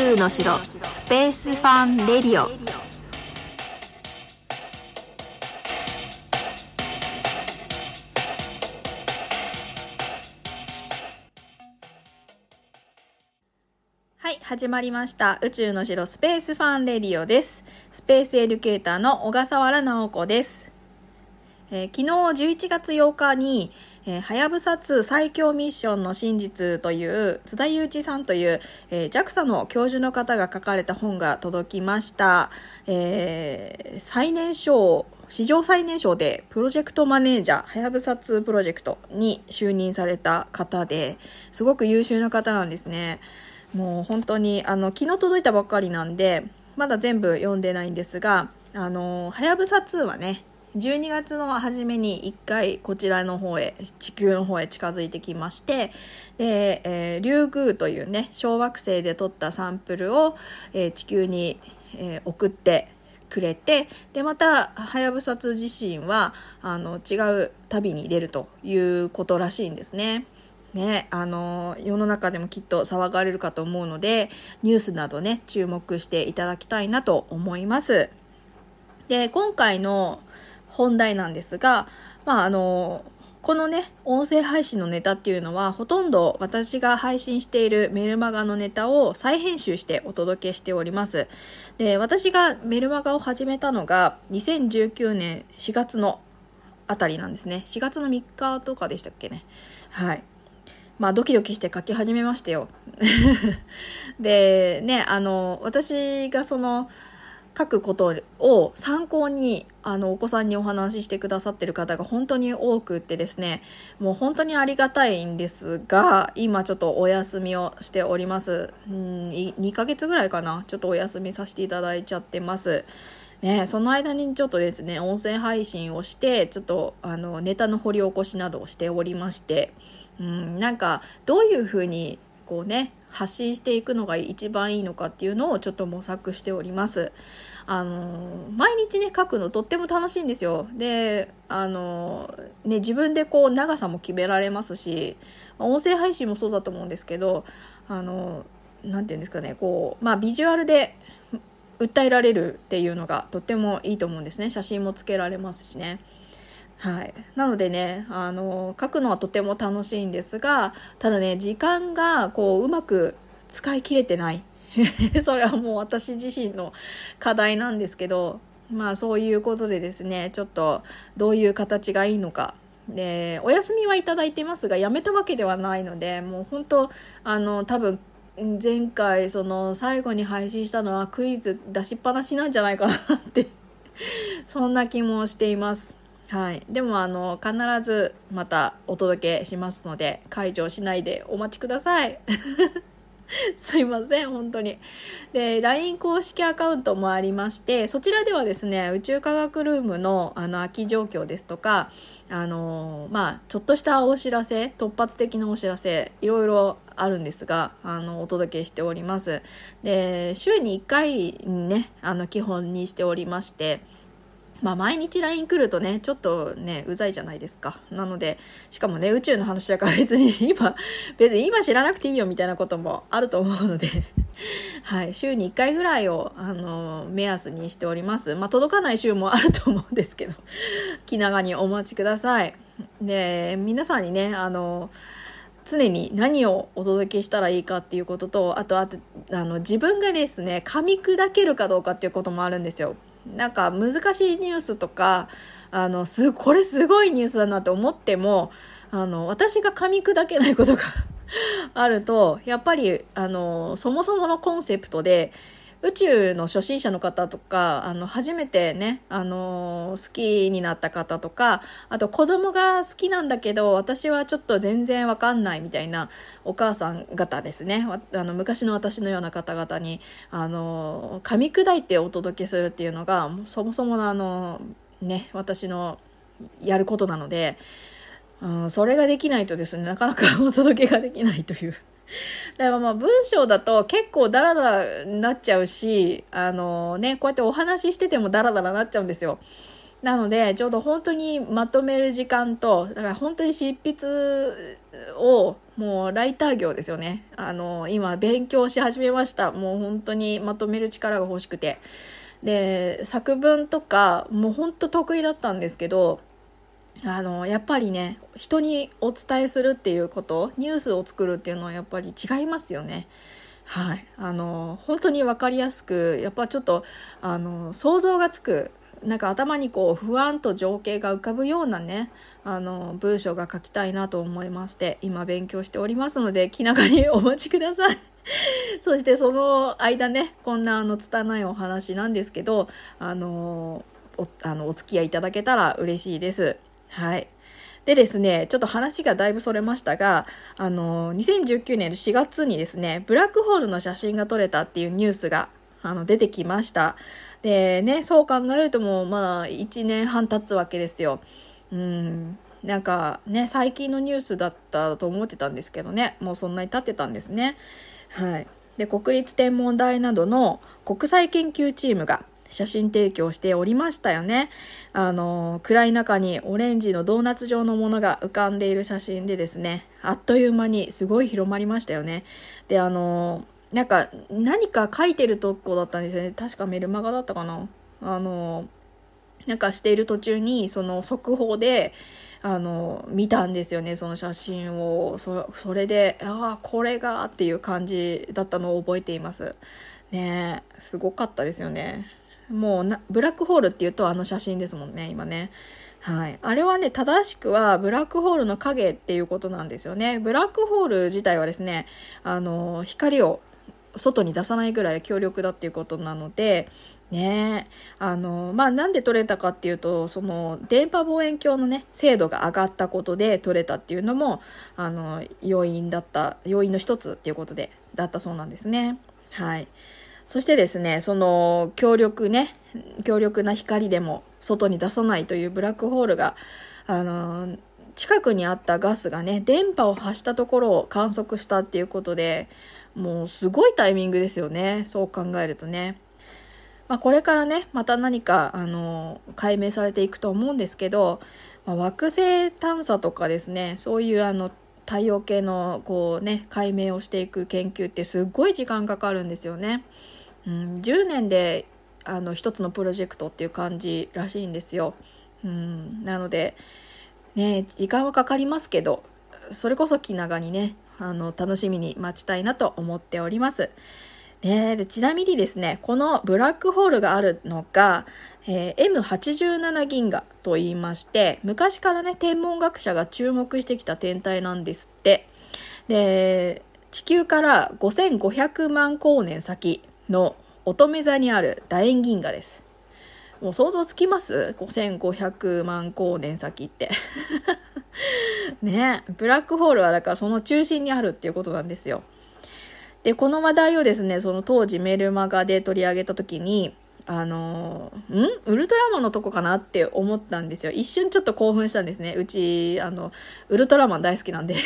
宙の城スペースファンレディオ。はい始まりました。宇宙の城スペースファンレディオです。スペースエデュケーターの小笠原直子です、えー昨日11月8日にえーはやぶさ2最強ミッションの真実という津田祐一さんという、えー JAXA の教授の方が書かれた本が届きました、えー最年少史上最年少でプロジェクトマネージャーはやぶさ2プロジェクトに就任された方ですごく優秀な方なんですね。もう本当にあの昨日届いたばっかりなんでまだ全部読んでないんですがあのはやぶさ2はね12月の初めに1回こちらの方へ地球の方へ近づいてきましてで、えーリュウグウというね小惑星で取ったサンプルを、えー地球に、えー送ってくれてでまたはやぶさ2自身はあの違う旅に出るということらしいんですね。ね、あの世の中でもきっと騒がれるかと思うのでニュースなどね注目していただきたいなと思います。で今回の本題なんですが、まあ、あのこのね音声配信のネタっていうのはほとんど私が配信しているメルマガのネタを再編集してお届けしております。で私がメルマガを始めたのが2019年4月のあたりなんですね。4月の3日とかでしたっけね。はい。まあドキドキして書き始めましたよ。でねあの私がその書くことを参考にあのお子さんにお話ししてくださってる方が本当に多くってですねもう本当にありがたいんですが今ちょっとお休みをしております。うん2ヶ月ぐらいかな。ちょっとお休みさせていただいちゃってます。ね、その間にちょっとですね音声配信をしてちょっとあのネタの掘り起こしなどをしておりましてうんなんかどういうふうにこうね発信していくのが一番いいのかっていうのをちょっと模索しております。あの毎日ね書くのとっても楽しいんですよ。であのね自分でこう長さも決められますし音声配信もそうだと思うんですけどあのなていうんですかねこうまあビジュアルで訴えられるっていうのがとってもいいと思うんですね写真もつけられますしね。はい、なのでねあの書くのはとても楽しいんですがただね時間がこううまく使い切れてない。それはもう私自身の課題なんですけどまあそういうことでですねちょっとどういう形がいいのか。でお休みはいただいてますがやめたわけではないのでもう本当あの多分前回その最後に配信したのはクイズ出しっぱなしなんじゃないかなって。そんな気もしています。はい、でもあの必ずまたお届けしますので解除しないでお待ちください。すいません本当に。で LINE 公式アカウントもありましてそちらではですね宇宙科学ルームのあの空き状況ですとかあのまあちょっとしたお知らせ突発的なお知らせいろいろあるんですがあのお届けしております。で週に1回ねあの基本にしておりましてまあ毎日 LINE 来るとねちょっとねうざいじゃないですか。なのでしかもね宇宙の話だから別に 今別に今知らなくていいよみたいなこともあると思うので。はい。週に1回ぐらいをあの目安にしております。まあ届かない週もあると思うんですけど。気長にお待ちください。で皆さんにねあの常に何をお届けしたらいいかっていうこととあとあとあの自分がですね噛み砕けるかどうかっていうこともあるんですよ。なんか難しいニュースとかあのすこれすごいニュースだなって思ってもあの私が噛み砕けないことが あるとやっぱりあのそもそものコンセプトで宇宙の初心者の方とかあの初めてねあの好きになった方とかあと子供が好きなんだけど私はちょっと全然わかんないみたいなお母さん方ですねあの昔の私のような方々にあの噛み砕いてお届けするっていうのがそもそものあのね私のやることなので、うん、それができないとですねなかなかお届けができないという。だからまあ文章だと結構ダラダラになっちゃうしあのねこうやってお話ししててもダラダラなっちゃうんですよ。なのでちょうど本当にまとめる時間とだから本当に執筆をもうライター業ですよね。あの今勉強し始めました。もう本当にまとめる力が欲しくて。で作文とかもう本当得意だったんですけどあのやっぱりね人にお伝えするっていうことニュースを作るっていうのはやっぱり違いますよね。はい、あの本当に分かりやすくやっぱちょっとあの想像がつくなんか頭にこう不安と情景が浮かぶようなねあの文章が書きたいなと思いまして今勉強しておりますので気長にお待ちください。そしてその間ねこんなあの拙いお話なんですけどあのおあのお付き合いいただけたら嬉しいです。はい。でですね、ちょっと話がだいぶそれましたが、あの、2019年4月にですね、ブラックホールの写真が撮れたっていうニュースがあの出てきました。でね、そう考えるともうまだ1年半経つわけですよ。うん。なんかね、最近のニュースだったと思ってたんですけどね、もうそんなに経ってたんですね。はい。で、国立天文台などの国際研究チームが写真提供しておりましたよね。あの、暗い中にオレンジのドーナツ状のものが浮かんでいる写真でですね、あっという間にすごい広まりましたよね。で、あの、なんか何か書いてるとこだったんですよね。確かメルマガだったかな。あの、なんかしている途中に、その速報で、あの、見たんですよね、その写真を。そそれで、ああ、これがっていう感じだったのを覚えています。ねすごかったですよね。もうなブラックホールっていうとあの写真ですもんね今ね。はい、あれはね正しくはブラックホールの影っていうことなんですよね。ブラックホール自体はですねあの光を外に出さないぐらい強力だっていうことなのでねあのまあなんで取れたかっていうとその電波望遠鏡のね精度が上がったことで取れたっていうのもあの要因だった要因の一つっていうことでだったそうなんですね。はいそしてですね、その強力ね、強力な光でも外に出さないというブラックホールが、あの近くにあったガスがね、電波を発したところを観測したっていうことで、もうすごいタイミングですよね。そう考えるとね。まあ、これからね、また何か、あの、解明されていくと思うんですけど、まあ、惑星探査とかですね、そういうあの、太陽系のこうね、解明をしていく研究ってすっごい時間かかるんですよね。うん、10年であの一つのプロジェクトっていう感じらしいんですよ。うん、なのでね時間はかかりますけどそれこそ気長にねあの楽しみに待ちたいなと思っております。ね、でちなみにですねこのブラックホールがあるのが、えー、M87 銀河と言いまして昔からね天文学者が注目してきた天体なんですってで地球から5500万光年先の乙女座にある楕円銀河です。もう想像つきます ?5500 万光年先って。ねブラックホールはだからその中心にあるっていうことなんですよ。で、この話題をですね、その当時メルマガで取り上げた時に、あのん？ウルトラマンのとこかなって思ったんですよ。一瞬ちょっと興奮したんですね。うち、あの、ウルトラマン大好きなんで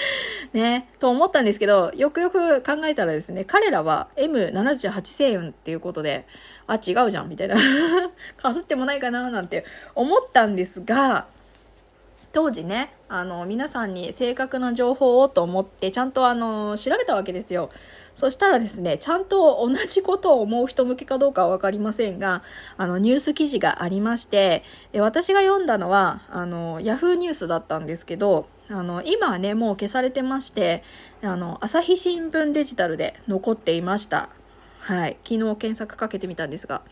ね、と思ったんですけど、よくよく考えたらですね、彼らは M78 星雲っていうことで、あ、違うじゃん、みたいな。かすってもないかな、なんて思ったんですが、当時ね、あの、皆さんに正確な情報をと思って、ちゃんとあの、調べたわけですよ。そしたらですね、ちゃんと同じことを思う人向けかどうかはわかりませんが、あの、ニュース記事がありまして、で私が読んだのは、あの、ヤフーニュースだったんですけど、あの今はねもう消されてましてあの朝日新聞デジタルで残っていました。はい。昨日検索かけてみたんですが。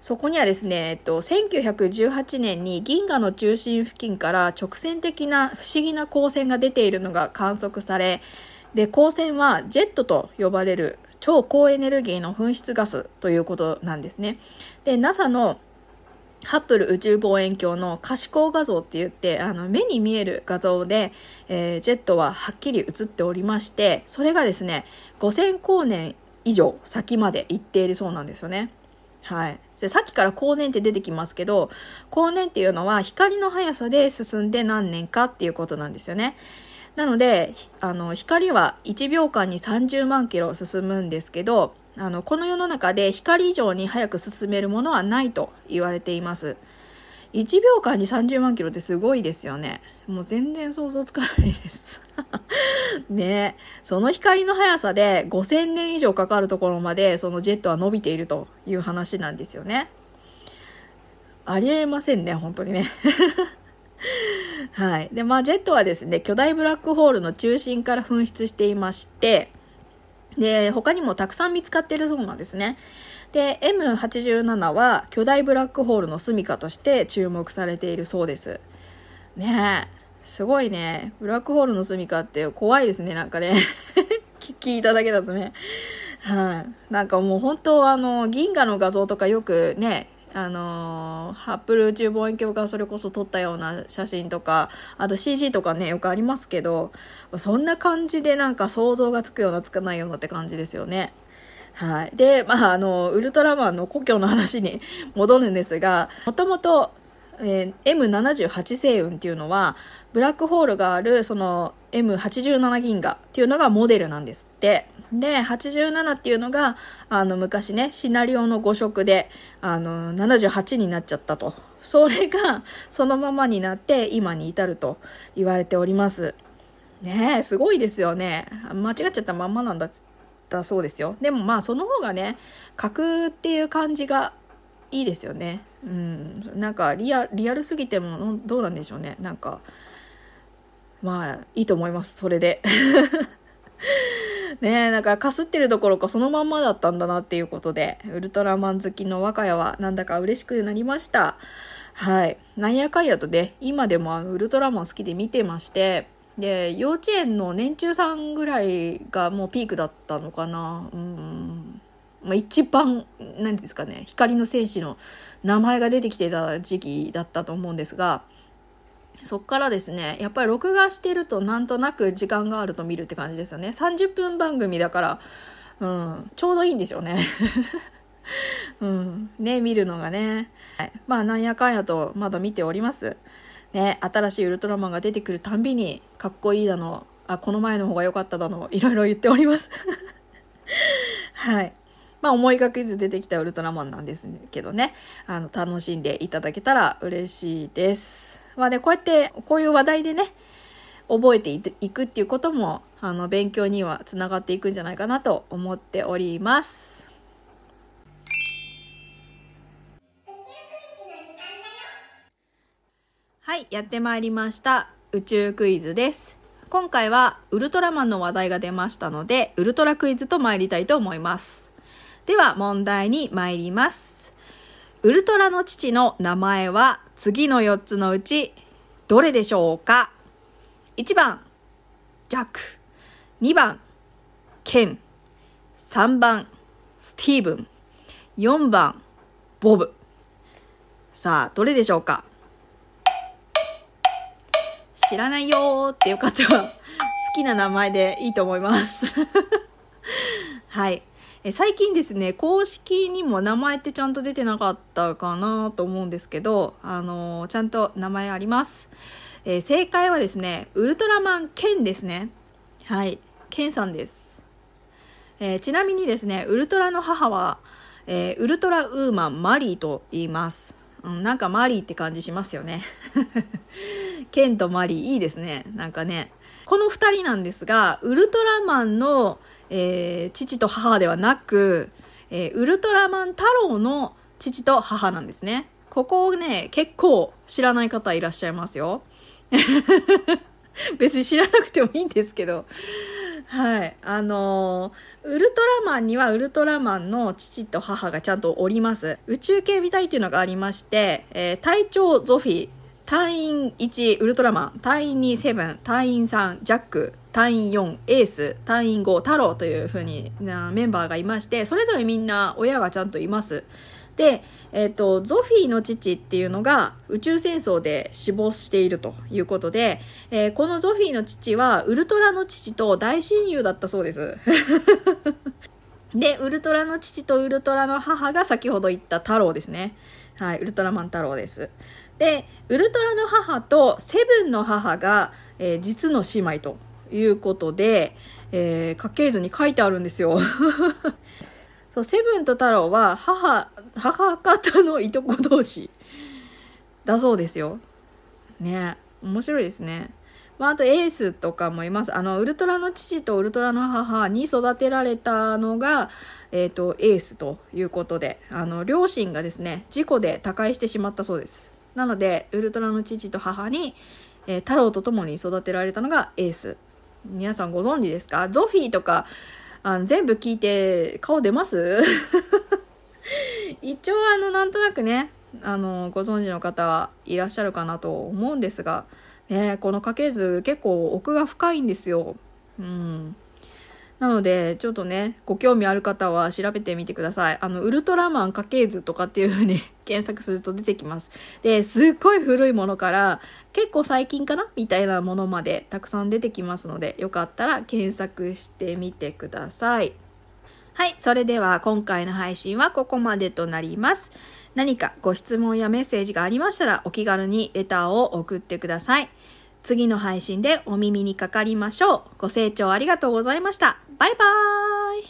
そこにはですね、えっと、1918年に銀河の中心付近から直線的な不思議な光線が出ているのが観測されで光線はジェットと呼ばれる超高エネルギーの噴出ガスということなんですね。で NASA のハッブル宇宙望遠鏡の可視光画像って言ってあの目に見える画像で、えー、ジェットははっきり映っておりましてそれがですね5000光年以上先まで行っているそうなんですよね。はい、でさっきから光年って出てきますけど光年っていうのは光の速さで進んで何年かっていうことなんですよね。なのであの光は1秒間に30万キロ進むんですけどあのこの世の中で光以上に速く進めるものはないと言われています。1秒間に30万キロってすごいですよね。もう全然想像つかないです。ね。その光の速さで5000年以上かかるところまでそのジェットは伸びているという話なんですよね。ありえませんね本当にね。はい。で、まあ、ジェットはですね、巨大ブラックホールの中心から噴出していまして、で、他にもたくさん見つかってるそうなんですね。で、M87 は巨大ブラックホールの住処として注目されているそうです。ねえ。すごいね。ブラックホールの住処って怖いですね、なんかね。聞いただけだとね。はい、なんかもう本当あの、銀河の画像とかよくね、あのハッブル宇宙望遠鏡がそれこそ撮ったような写真とかあと CG とかねよくありますけどそんな感じでなんか想像がつくようなつかないようなって感じですよね。はい。で、まあ、あの、ウルトラマンの故郷の話に 戻るんですが、もともと、えー、M78 星雲っていうのは、ブラックホールがある、その M87 銀河っていうのがモデルなんですって。で、87っていうのが、あの、昔ね、シナリオの誤色で、あの、78になっちゃったと。それが、そのままになって、今に至ると言われております。ねえ、すごいですよね。間違っちゃったまんまなんだったそうですよ。でもまあ、その方がね、格っていう感じがいいですよね。うん。なんかリア、リアルすぎても、どうなんでしょうね。なんか、まあ、いいと思います。それで。ねえ、だかかすってるどころかそのまんまだったんだなっていうことで、ウルトラマン好きの我が家はなんだか嬉しくなりました。はい。なんやかんやとね、今でもウルトラマン好きで見てまして、で、幼稚園の年中さんぐらいがもうピークだったのかな。うん。まあ、一番、何ですかね、光の戦士の名前が出てきてた時期だったと思うんですが、そっからですね、やっぱり録画してるとなんとなく時間があると見るって感じですよね。30分番組だから、うん、ちょうどいいんですよね。うん、ね、見るのがね。はい、まあ、なんやかんやとまだ見ております。ね、新しいウルトラマンが出てくるたんびに、かっこいいだの、あ、この前の方が良かっただの、いろいろ言っております。はい。まあ、思いがけず出てきたウルトラマンなんですけどね、あの、楽しんでいただけたら嬉しいです。まあね、こうやってこういう話題でね覚えていくっていうこともあの勉強にはつながっていくんじゃないかなと思っております。はい、やってまいりました。宇宙クイズです。今回はウルトラマンの話題が出ましたので、ウルトラクイズと参りたいと思います。では問題に参ります。ウルトラの父の名前は次の4つのうちどれでしょうか ?1 番、ジャック。2番、ケン。3番、スティーブン。4番、ボブ。さあ、どれでしょうか？知らないよっていう方は好きな名前でいいと思います はい。え最近ですね公式にも名前ってちゃんと出てなかったかなと思うんですけど、あのー、ちゃんと名前あります、えー、正解はですねウルトラマンケンですねはいケンさんです、えー、ちなみにですねウルトラの母は、えウルトラウーマンマリーと言いますうん、なんかマリーって感じしますよね。ケンとマリーいいですね。なんかね。この2人なんですが、ウルトラマンのえー、父と母ではなく、えー、ウルトラマン太郎の父と母なんですね。ここをね、結構知らない方いらっしゃいますよ。別に知らなくてもいいんですけど。はい。あのー、ウルトラマンにはウルトラマンの父と母がちゃんとおります。宇宙警備隊っていうのがありまして、えー、隊長ゾフィ、隊員1ウルトラマン、隊員2セブン、隊員3ジャック、隊員4エース隊員5太郎というふうにメンバーがいましてそれぞれみんな親がちゃんといます。で、えーと、ゾフィーの父っていうのが宇宙戦争で死亡しているということで、えー、このゾフィーの父はウルトラの父と大親友だったそうです。で、ウルトラの父とウルトラの母が先ほど言った太郎ですね。はい、ウルトラマン太郎です。で、ウルトラの母とセブンの母が、えー、実の姉妹ということで、えー、家系図に書いてあるんですよ。そうセブンと太郎は母母方のいとこ同士だそうですよ。ね面白いですね。まあ、あとエースとかもいます。あのウルトラの父とウルトラの母に育てられたのが、えーと、エースということであの両親がですね事故で他界してしまったそうです。なのでウルトラの父と母に、えー、太郎と共に育てられたのがエース皆さんご存知ですか？ゾフィーとかあの全部聞いて顔出ます？一応あのなんとなくねあのご存知の方はいらっしゃるかなと思うんですがね、この家系図結構奥が深いんですよ。うん。なので、ちょっとね、ご興味ある方は調べてみてください。あの、ウルトラマン家系図とかっていう風に 検索すると出てきます。で、すっごい古いものから、結構最近かな？みたいなものまでたくさん出てきますので、よかったら検索してみてください。はい、それでは今回の配信はここまでとなります。何かご質問やメッセージがありましたらお気軽にレターを送ってください。次の配信でお耳にかかりましょう。ご清聴ありがとうございました。Bye bye.